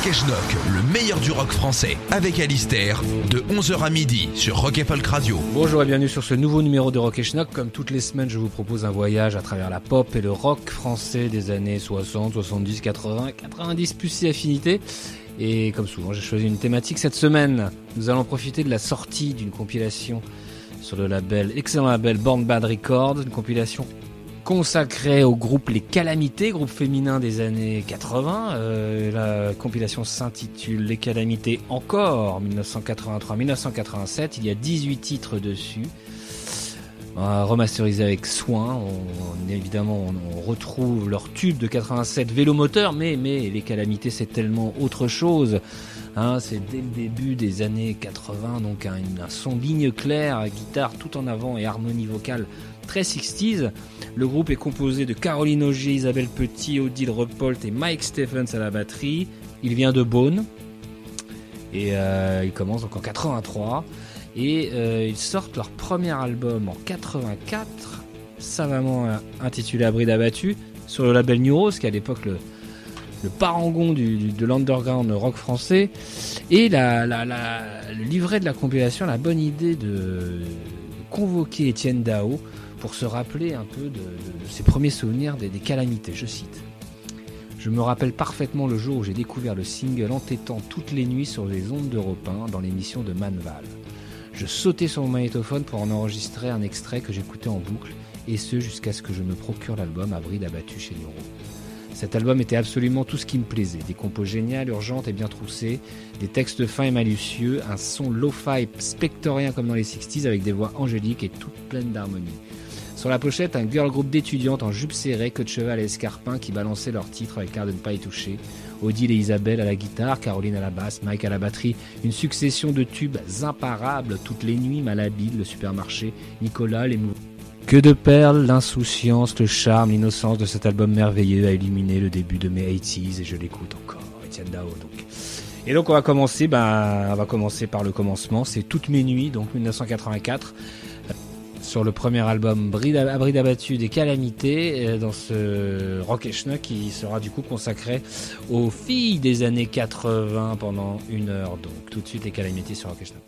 Rock et Schnock, le meilleur du rock français, avec Alistair, de 11h à midi sur Rock et Folk Radio. Bonjour et bienvenue sur ce nouveau numéro de Rock et Schnock. Comme toutes les semaines, je vous propose un voyage à travers la pop et le rock français des années 60, 70, 80, 90 plus si affinité. Et comme souvent, j'ai choisi une thématique cette semaine. Nous allons profiter de la sortie d'une compilation sur le label, excellent label Born Bad Records, une compilation consacrée au groupe Les Calamités, groupe féminin des années 80. Euh, la compilation s'intitule Les Calamités encore, 1983-1987. Il y a 18 titres dessus. Euh, remasterisé avec soin. Évidemment, on, retrouve leur tube de 87 vélomoteur, mais, mais les calamités, c'est tellement autre chose. Hein, c'est dès le début des années 80, donc un, un, son ligne claire, guitare tout en avant et harmonie vocale très 60s. Le groupe est composé de Caroline Auger, Isabelle Petit, Odile Repolt et Mike Stephens à la batterie. Il vient de Beaune et euh, il commence donc en 83 et euh, ils sortent leur premier album en 84, savamment euh, intitulé Abri d'abattu, sur le label New Rose, qui est à l'époque le, parangon du, du, de l'underground rock français. Et la, le livret de la compilation, la bonne idée de convoquer Étienne Dao pour se rappeler un peu de, ses premiers souvenirs des, calamités. Je cite. Je me rappelle parfaitement le jour où j'ai découvert le single entêtant toutes les nuits sur les ondes d'Europe 1 dans l'émission de Manval. Je sautais sur mon magnétophone pour en enregistrer un extrait que j'écoutais en boucle, et ce jusqu'à ce que je me procure l'album bride abattu chez Neuro. Cet album était absolument tout ce qui me plaisait. Des compos géniales, urgentes et bien troussées, des textes fins et malicieux, un son lo-fi spectorien comme dans les 60s avec des voix angéliques et toutes pleines d'harmonie. Sur la pochette, un girl group d'étudiantes en jupe serrée, queue de cheval et escarpin qui balançaient leurs titres avec l'air de ne pas y toucher. Odile et Isabelle à la guitare, Caroline à la basse, Mike à la batterie. Une succession de tubes imparables toutes les nuits, Malhabile, le supermarché, Nicolas, les mouvements. Que de perles, l'insouciance, le charme, l'innocence de cet album merveilleux a illuminé le début de mes 80s et je l'écoute encore. Etienne Dao donc. Et donc on va ben, on va commencer par le commencement, c'est Toutes mes nuits, donc 1984 sur le premier album Abri d'abattu des calamités dans ce Rock et Schnock qui sera du coup consacré aux filles des années 80 pendant une heure donc tout de suite les calamités sur Rock et Schnock.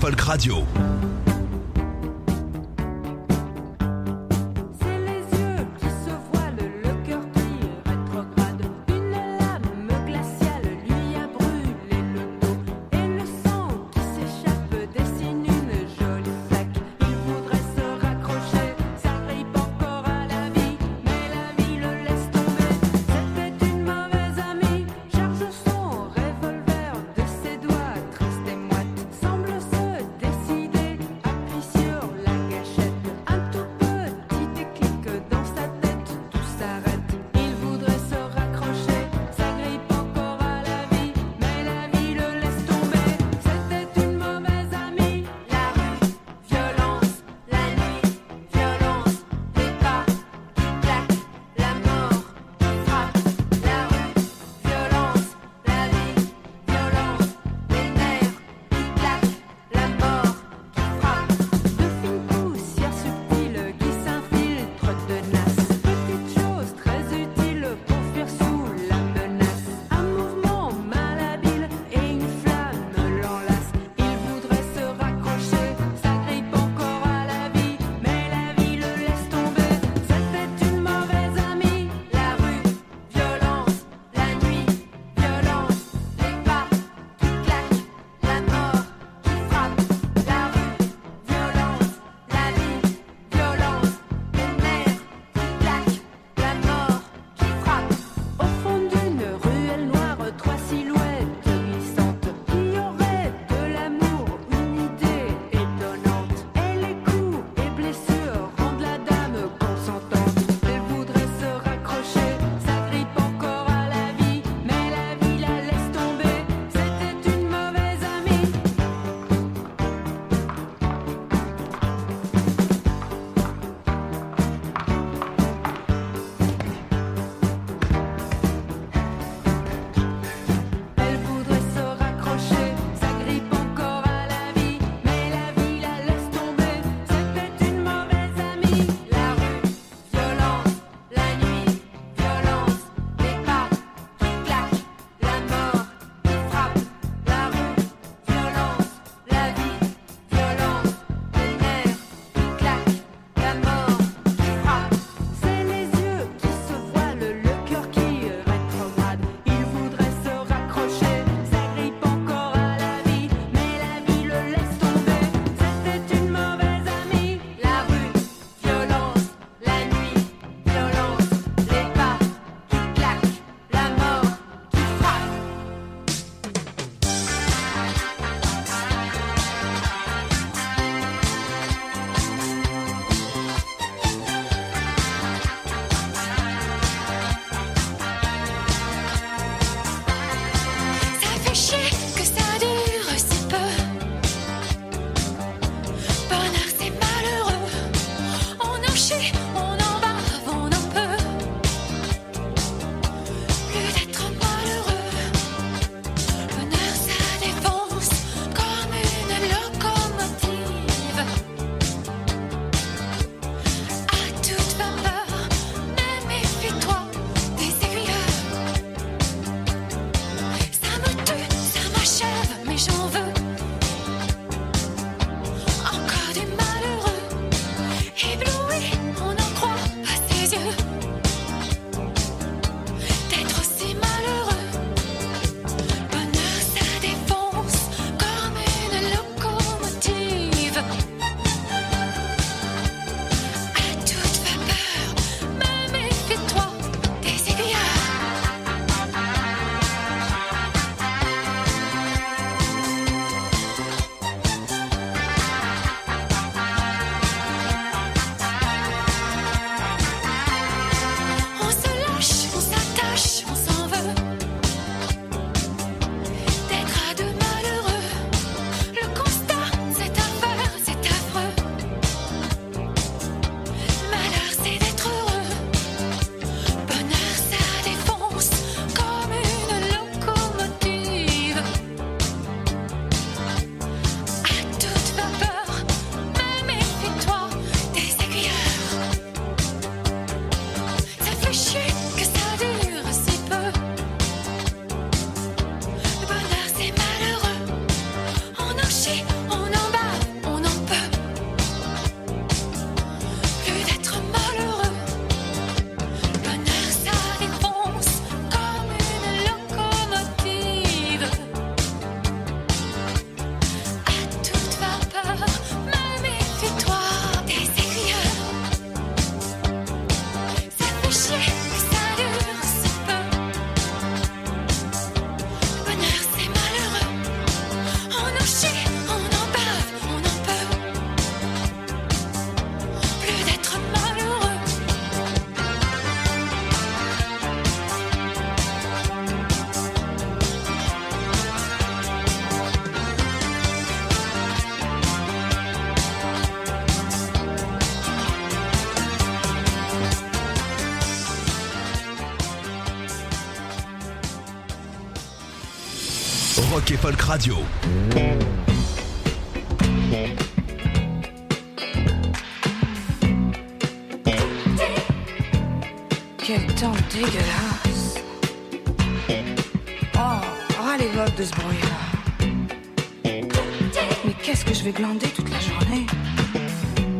Folk Radio. Rock et Folk Radio. Quel temps dégueulasse. Oh, ras les votes de ce bruit-là. Mais qu'est-ce que je vais glander toute la journée?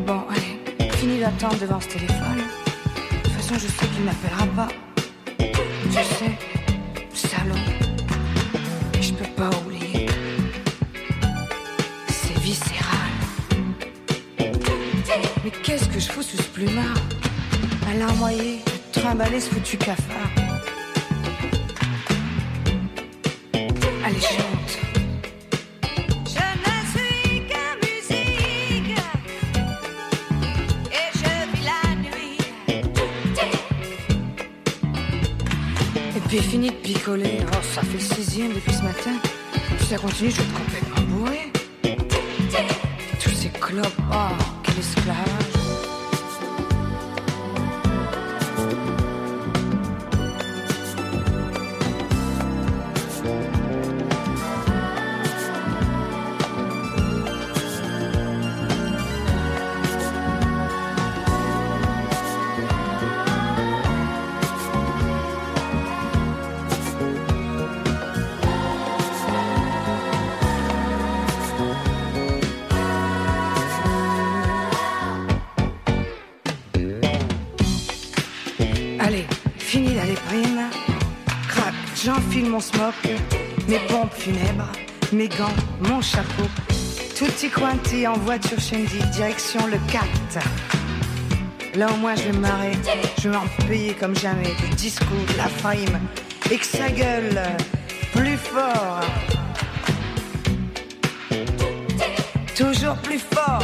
Bon, allez, fini d'attendre devant ce téléphone. De toute façon, je sais qu'il m'appellera pas. Tu sais, qu'est-ce que je fous sous ce plumard À larmoyer, trimballer ce foutu cafard. Allez, chante. Je ne suis que musique et je vis la nuit. Et puis fini de picoler. Oh, ça fait le sixième depuis ce matin. Si ça continue, je vais être complètement funèbres, mes gants, mon chapeau. Tutti quanti en voiture Shandy, direction le 4. Là au moins je vais me je vais en payer comme jamais du disco, de la frime, et que ça gueule plus fort. Toujours plus fort.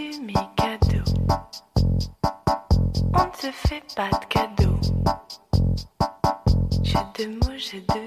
J'ai mes cadeaux. On ne se fait pas de cadeaux. Jeu de mots, jeu de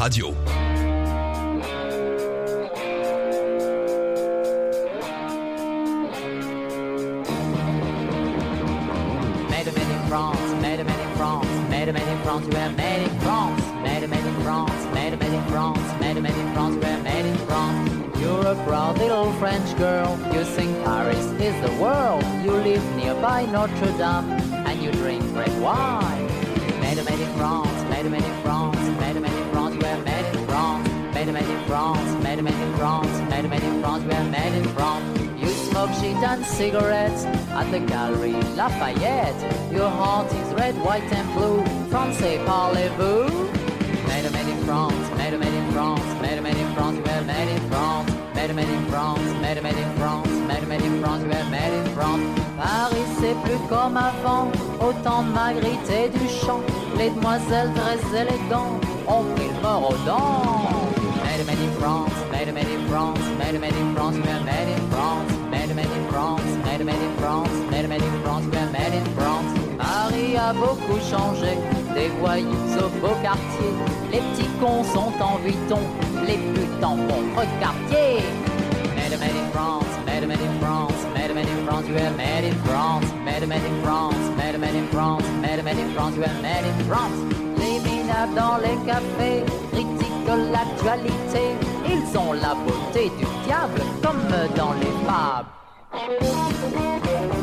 Radio. Made a made in France, made a made in France, made a made in France, we are made in France, made a made in France, made a made in France, made a made in France, we are made in France. You're a proud little French girl, you sing Paris is the world, you live nearby Notre Dame, shit and cigarettes at the Gallery Lafayette. Your heart is red, white and blue. Francais parlez-vous? Made made in France, made made in France, made made in France, we're made in France. Made made in France, made made in France, made made in France, we're made in France. Paris c'est plus comme avant, autant de Magritte et du chant. Les demoiselles très élégantes ont pris le mort aux dents. Made made in France, made made in France, made made in France, we're made in France. France, made made in France, made made in France, made in France. Paris a beaucoup changé, des voyous au beau quartier. Les petits cons sont en vuitton, les putes en contrecartier. Made made in France, made made in France, made made in France, we're made in France. Made made in France, made made in France, made made in France, we're made in France. Les minables dans les cafés critiquent l'actualité. Ils ont la beauté du diable comme dans les fables. Thank you.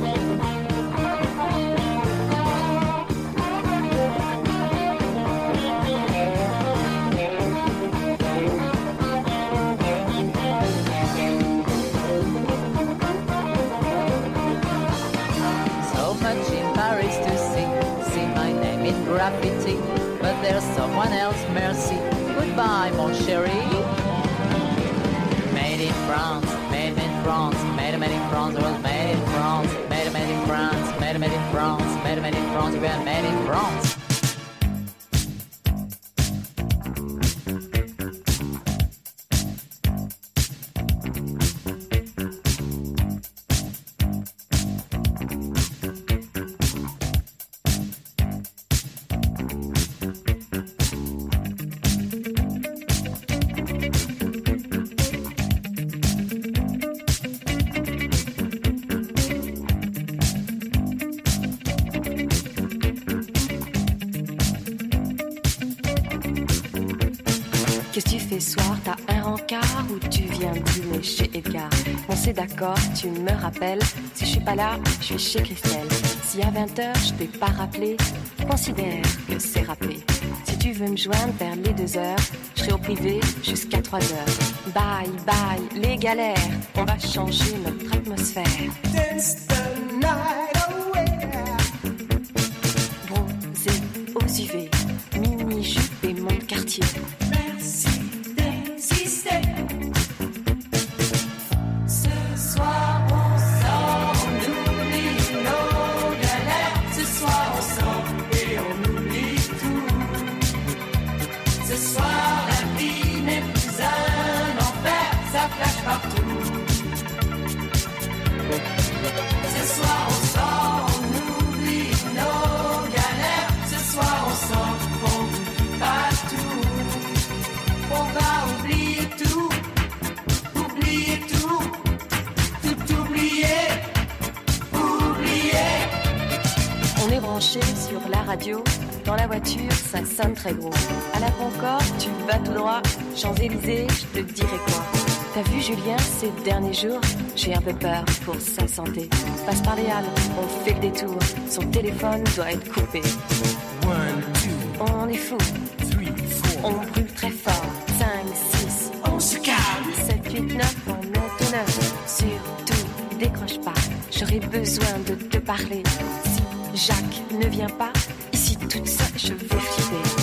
Tu me rappelles. Si je suis pas là, je suis chez Christelle. Si à 20h je t'ai pas rappelé, considère que c'est rappelé. Si tu veux me joindre vers les 2 heures, je serai au privé jusqu'à 3 heures. Bye bye, les galères, on va changer notre atmosphère. Radio. Dans la voiture, ça sonne très gros. À la Concorde, tu vas tout droit. Champs-Élysées, je te dirai quoi. T'as vu Julien ces derniers jours J'ai un peu peur pour sa santé. Passe par les halles, on fait le détour. Son téléphone doit être coupé. On est fou. On brûle très fort. 5, 6, on se calme. 7, 8, 9, on est au 9. Surtout, décroche pas. J'aurais besoin de te parler. Si Jacques ne vient pas, ici toute seule, je vais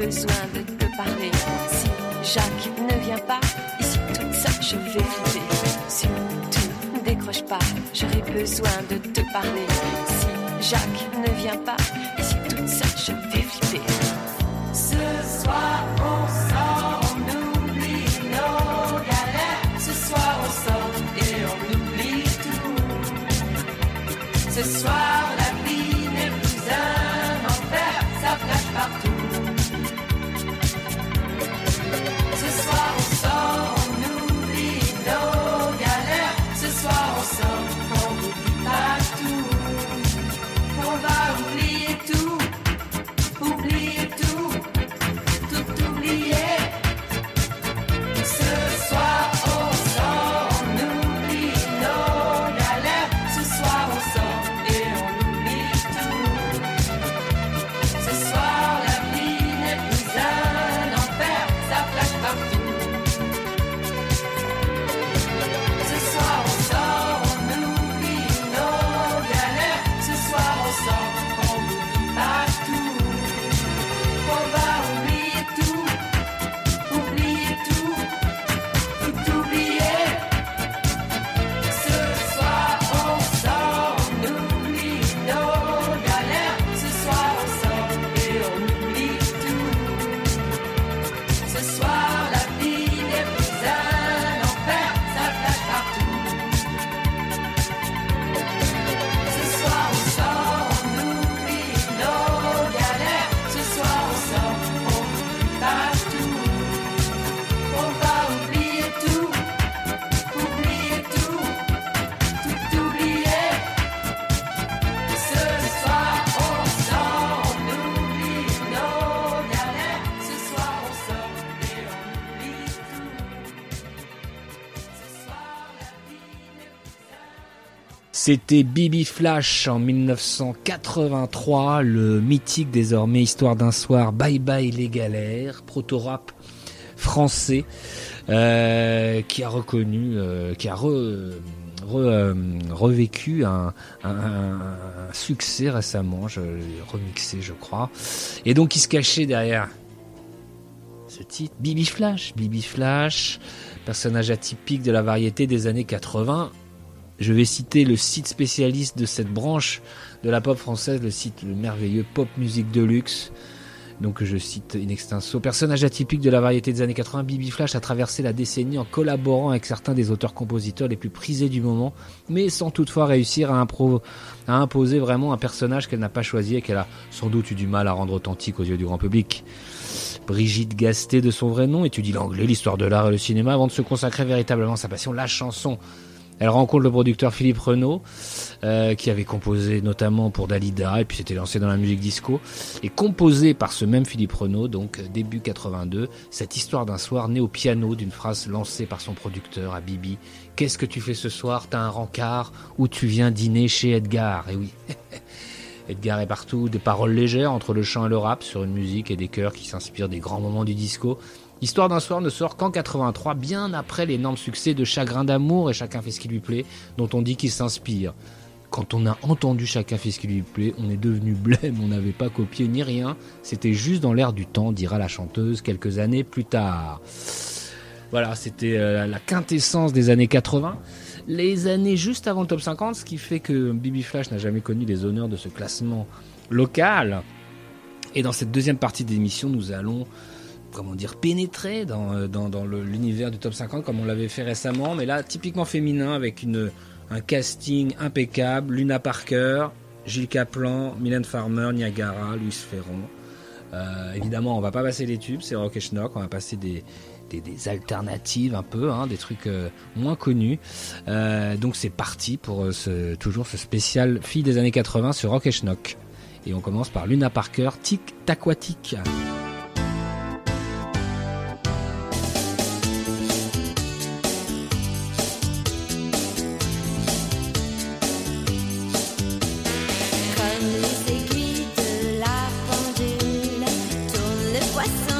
Besoin de te parler. Si Jacques ne vient pas, ici toute seule, je vais flipper. Surtout, décroche pas, j'aurais besoin de te parler. Si Jacques ne vient pas, C'était Bibi Flash en 1983, le mythique désormais Histoire d'un soir, Bye Bye les galères, proto-rap français, euh, qui a reconnu, euh, qui a euh, revécu un, succès récemment, je remixé je crois, et donc il se cachait derrière ce titre. Bibi Flash, Bibi Flash, personnage atypique de la variété des années 80. Je vais citer le site spécialiste de cette branche de la pop française, le site le merveilleux Pop Music Deluxe. Donc je cite in extenso. Personnage atypique de la variété des années 80, Bibi Flash a traversé la décennie en collaborant avec certains des auteurs-compositeurs les plus prisés du moment, mais sans toutefois réussir à, imposer vraiment un personnage qu'elle n'a pas choisi et qu'elle a sans doute eu du mal à rendre authentique aux yeux du grand public. Brigitte Gasté de son vrai nom étudie l'anglais, l'histoire de l'art et le cinéma avant de se consacrer véritablement à sa passion, la chanson. Elle rencontre le producteur Philippe Renaud, euh, qui avait composé notamment pour Dalida, et puis s'était lancé dans la musique disco, et composé par ce même Philippe Renaud, donc début 82, cette histoire d'un soir née au piano d'une phrase lancée par son producteur à Bibi. Qu'est-ce que tu fais ce soir? T'as un rencard? Ou tu viens dîner chez Edgar? Et oui. Edgar est partout, des paroles légères entre le chant et le rap sur une musique et des chœurs qui s'inspirent des grands moments du disco. Histoire d'un soir ne sort qu'en 83, bien après l'énorme succès de Chagrin d'amour et Chacun fait ce qui lui plaît, dont on dit qu'il s'inspire. Quand on a entendu Chacun fait ce qui lui plaît, on est devenu blême, on n'avait pas copié ni rien, c'était juste dans l'air du temps, dira la chanteuse quelques années plus tard. Voilà, c'était euh, la quintessence des années 80. Les années juste avant le top 50, ce qui fait que Bibi Flash n'a jamais connu les honneurs de ce classement local. Et dans cette deuxième partie d'émission, nous allons, comment dire, pénétrer dans, euh, l'univers du top 50 comme on l'avait fait récemment, mais là, typiquement féminin, avec un casting impeccable. Luna Parker, Gilles Caplan, Mylène Farmer, Niagara, Louis Ferron. Euh, évidemment, on va pas passer les tubes, c'est Rock et Schnock, on va passer des, alternatives un peu, hein, des trucs euh, moins connus. Donc c'est parti pour toujours ce spécial fille des années 80 sur Rock et Schnock. Et on commence par Luna Parker, Tic Taquatic. What's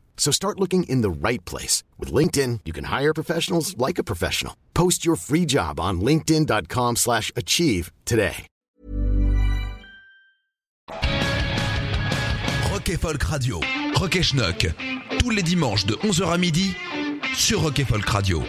So start looking in the right place. With LinkedIn, you can hire professionals like a professional. Post your free job on linkedin.com slash achieve today. Rock et Folk Radio, Rock et Schnock, tous les dimanches de 11h à midi sur Rock et Folk Radio.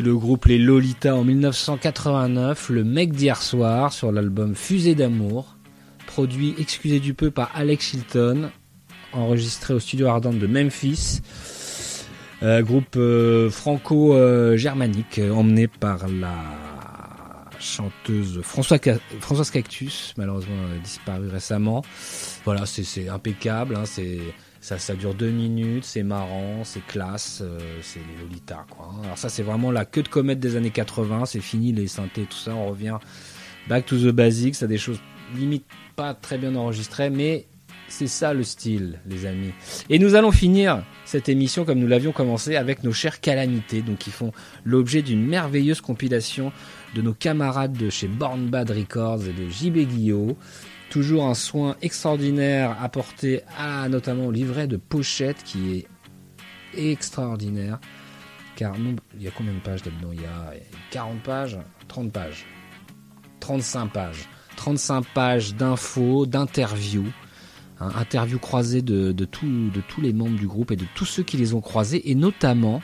Le groupe Les Lolita en 1989, le mec d'hier soir sur l'album Fusée d'amour, produit, excusez du peu, par Alex Hilton, enregistré au studio Ardent de Memphis. Euh, groupe euh, franco-germanique euh, emmené par la chanteuse François Françoise Cactus, malheureusement disparue récemment. Voilà, c'est- c'est impeccable, hein, c'est ça, ça dure deux minutes, c'est marrant, c'est classe, euh, c'est les Lolita quoi. Alors ça c'est vraiment la queue de comète des années 80, c'est fini les synthés tout ça, on revient back to the basics, ça des choses limite pas très bien enregistrées, mais c'est ça le style, les amis. Et nous allons finir cette émission comme nous l'avions commencé avec nos chères calamités, donc qui font l'objet d'une merveilleuse compilation de nos camarades de chez Born Bad Records et de JB Guillot. Toujours un soin extraordinaire apporté à notamment au livret de pochette qui est extraordinaire. Car il y a combien de pages là-dedans? Il y a 40 pages 30 pages 35 pages. 35 pages d'infos, d'interviews. Hein, interviews croisées de, tous les membres du groupe et de tous ceux qui les ont croisés. Et notamment,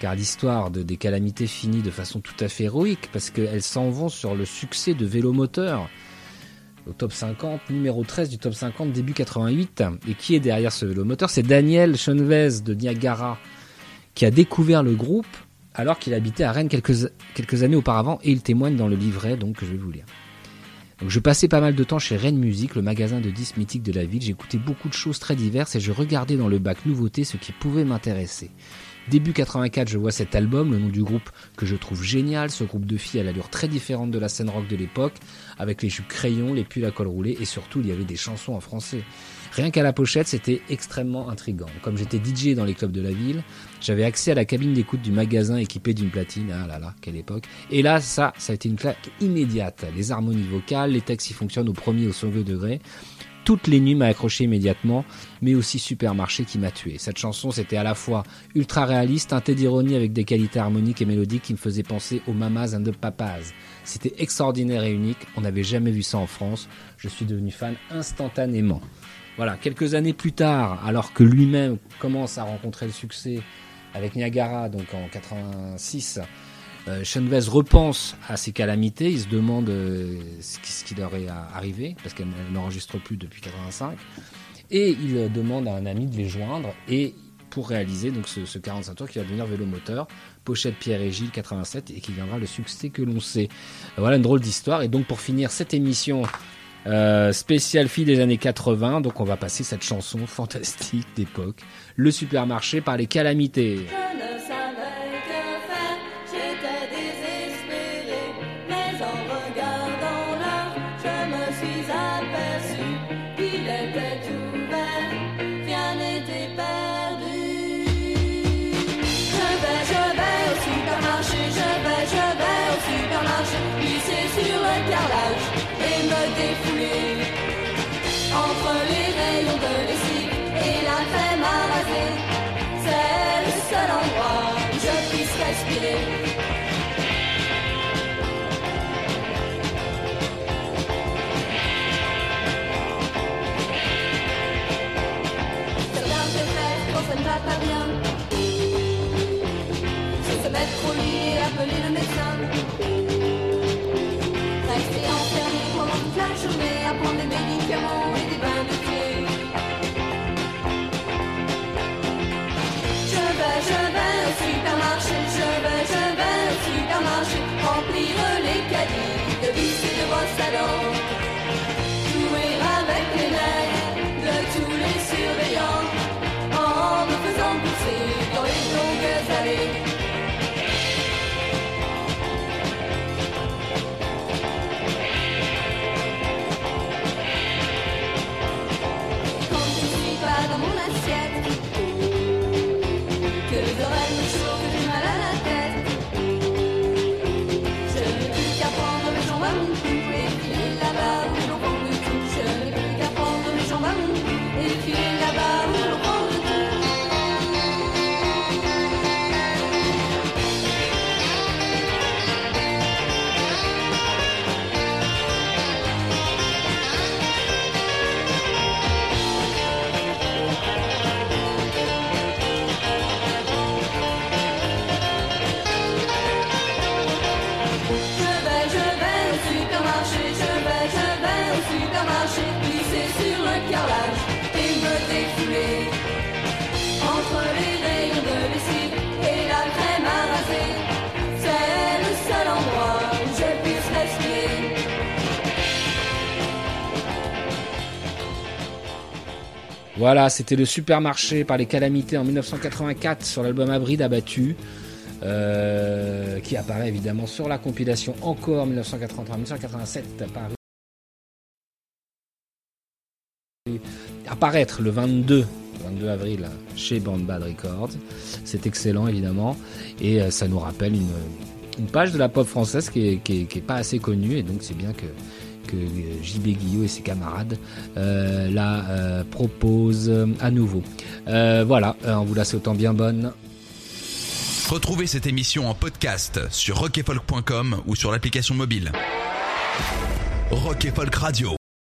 car l'histoire de, des calamités finit de façon tout à fait héroïque, parce qu'elles s'en vont sur le succès de Vélomoteur au top 50, numéro 13 du top 50 début 88. Et qui est derrière ce Vélomoteur C'est Daniel Chenvez de Niagara, qui a découvert le groupe alors qu'il habitait à Rennes quelques, quelques années auparavant, et il témoigne dans le livret, donc que je vais vous lire. Donc je passais pas mal de temps chez Rennes Music, le magasin de disques mythiques de la ville. J'écoutais beaucoup de choses très diverses et je regardais dans le bac nouveautés ce qui pouvait m'intéresser. Début 84, je vois cet album, le nom du groupe que je trouve génial. Ce groupe de filles à l'allure très différente de la scène rock de l'époque, avec les jupes crayons, les pulls à col roulé et surtout il y avait des chansons en français. Rien qu'à la pochette, c'était extrêmement intrigant. Comme j'étais DJ dans les clubs de la ville, j'avais accès à la cabine d'écoute du magasin équipée d'une platine. Ah là là, quelle époque. Et là, ça, ça a été une claque immédiate. Les harmonies vocales, les textes y fonctionnent au premier au second degré. Toutes les nuits m'a accroché immédiatement, mais aussi Supermarché qui m'a tué. Cette chanson, c'était à la fois ultra réaliste, teinté d'ironie avec des qualités harmoniques et mélodiques qui me faisaient penser aux Mamas and the Papas. C'était extraordinaire et unique, on n'avait jamais vu ça en France. Je suis devenu fan instantanément. Voilà, quelques années plus tard, alors que lui-même commence à rencontrer le succès avec Niagara, donc en 86, euh, Chenvez repense à ses calamités, il se demande euh, ce, qui, ce qui leur est arrivé, parce qu'elle n'enregistre plus depuis 85, et il euh, demande à un ami de les joindre, et pour réaliser donc ce, ce 45 tours qui va devenir vélomoteur, pochette Pierre et Gilles 87, et qui viendra le succès que l'on sait. Voilà une drôle d'histoire, et donc pour finir cette émission euh, spéciale fille des années 80, donc on va passer cette chanson fantastique d'époque, Le supermarché par les calamités. ready. Voilà, c'était le supermarché par les calamités en 1984 sur l'album Abride abattu. euh, qui apparaît évidemment sur la compilation encore 1983-1987 apparu apparaître le 22 22 avril chez Band Bad Records. C'est excellent évidemment et euh, ça nous rappelle une, page de la pop française qui est pas assez connue et donc c'est bien que euh, JB Guillot et ses camarades euh, la euh, proposent à nouveau. Voilà, on vous la souhaite bien bonne. Retrouvez cette émission en podcast sur rockefolk.com ou sur l'application mobile. Rock Folk Radio.